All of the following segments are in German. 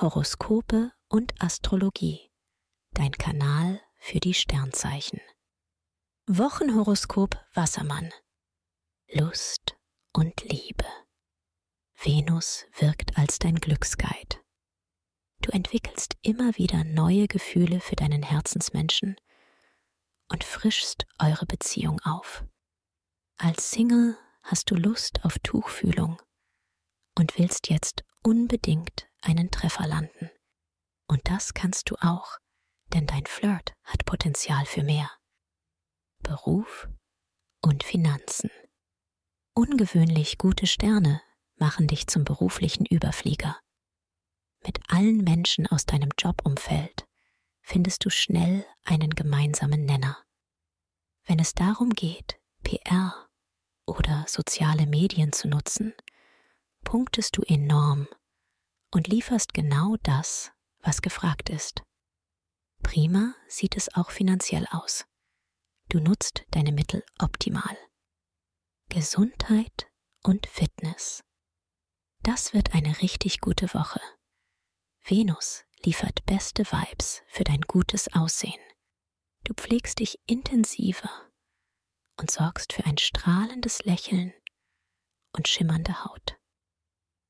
Horoskope und Astrologie. Dein Kanal für die Sternzeichen. Wochenhoroskop Wassermann. Lust und Liebe. Venus wirkt als dein Glücksguide. Du entwickelst immer wieder neue Gefühle für deinen Herzensmenschen und frischst eure Beziehung auf. Als Single hast du Lust auf Tuchfühlung und willst jetzt unbedingt einen Treffer landen. Und das kannst du auch, denn dein Flirt hat Potenzial für mehr. Beruf und Finanzen. Ungewöhnlich gute Sterne machen dich zum beruflichen Überflieger. Mit allen Menschen aus deinem Jobumfeld findest du schnell einen gemeinsamen Nenner. Wenn es darum geht, PR oder soziale Medien zu nutzen, punktest du enorm und lieferst genau das, was gefragt ist. Prima sieht es auch finanziell aus. Du nutzt deine Mittel optimal. Gesundheit und Fitness. Das wird eine richtig gute Woche. Venus liefert beste Vibes für dein gutes Aussehen. Du pflegst dich intensiver und sorgst für ein strahlendes Lächeln und schimmernde Haut.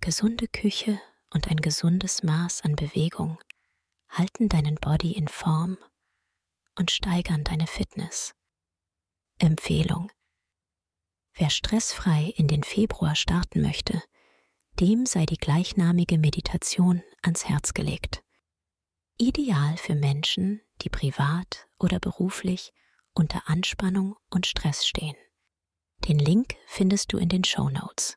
Gesunde Küche und ein gesundes Maß an Bewegung halten deinen Body in Form und steigern deine Fitness. Empfehlung. Wer stressfrei in den Februar starten möchte, dem sei die gleichnamige Meditation ans Herz gelegt. Ideal für Menschen, die privat oder beruflich unter Anspannung und Stress stehen. Den Link findest du in den Show Notes.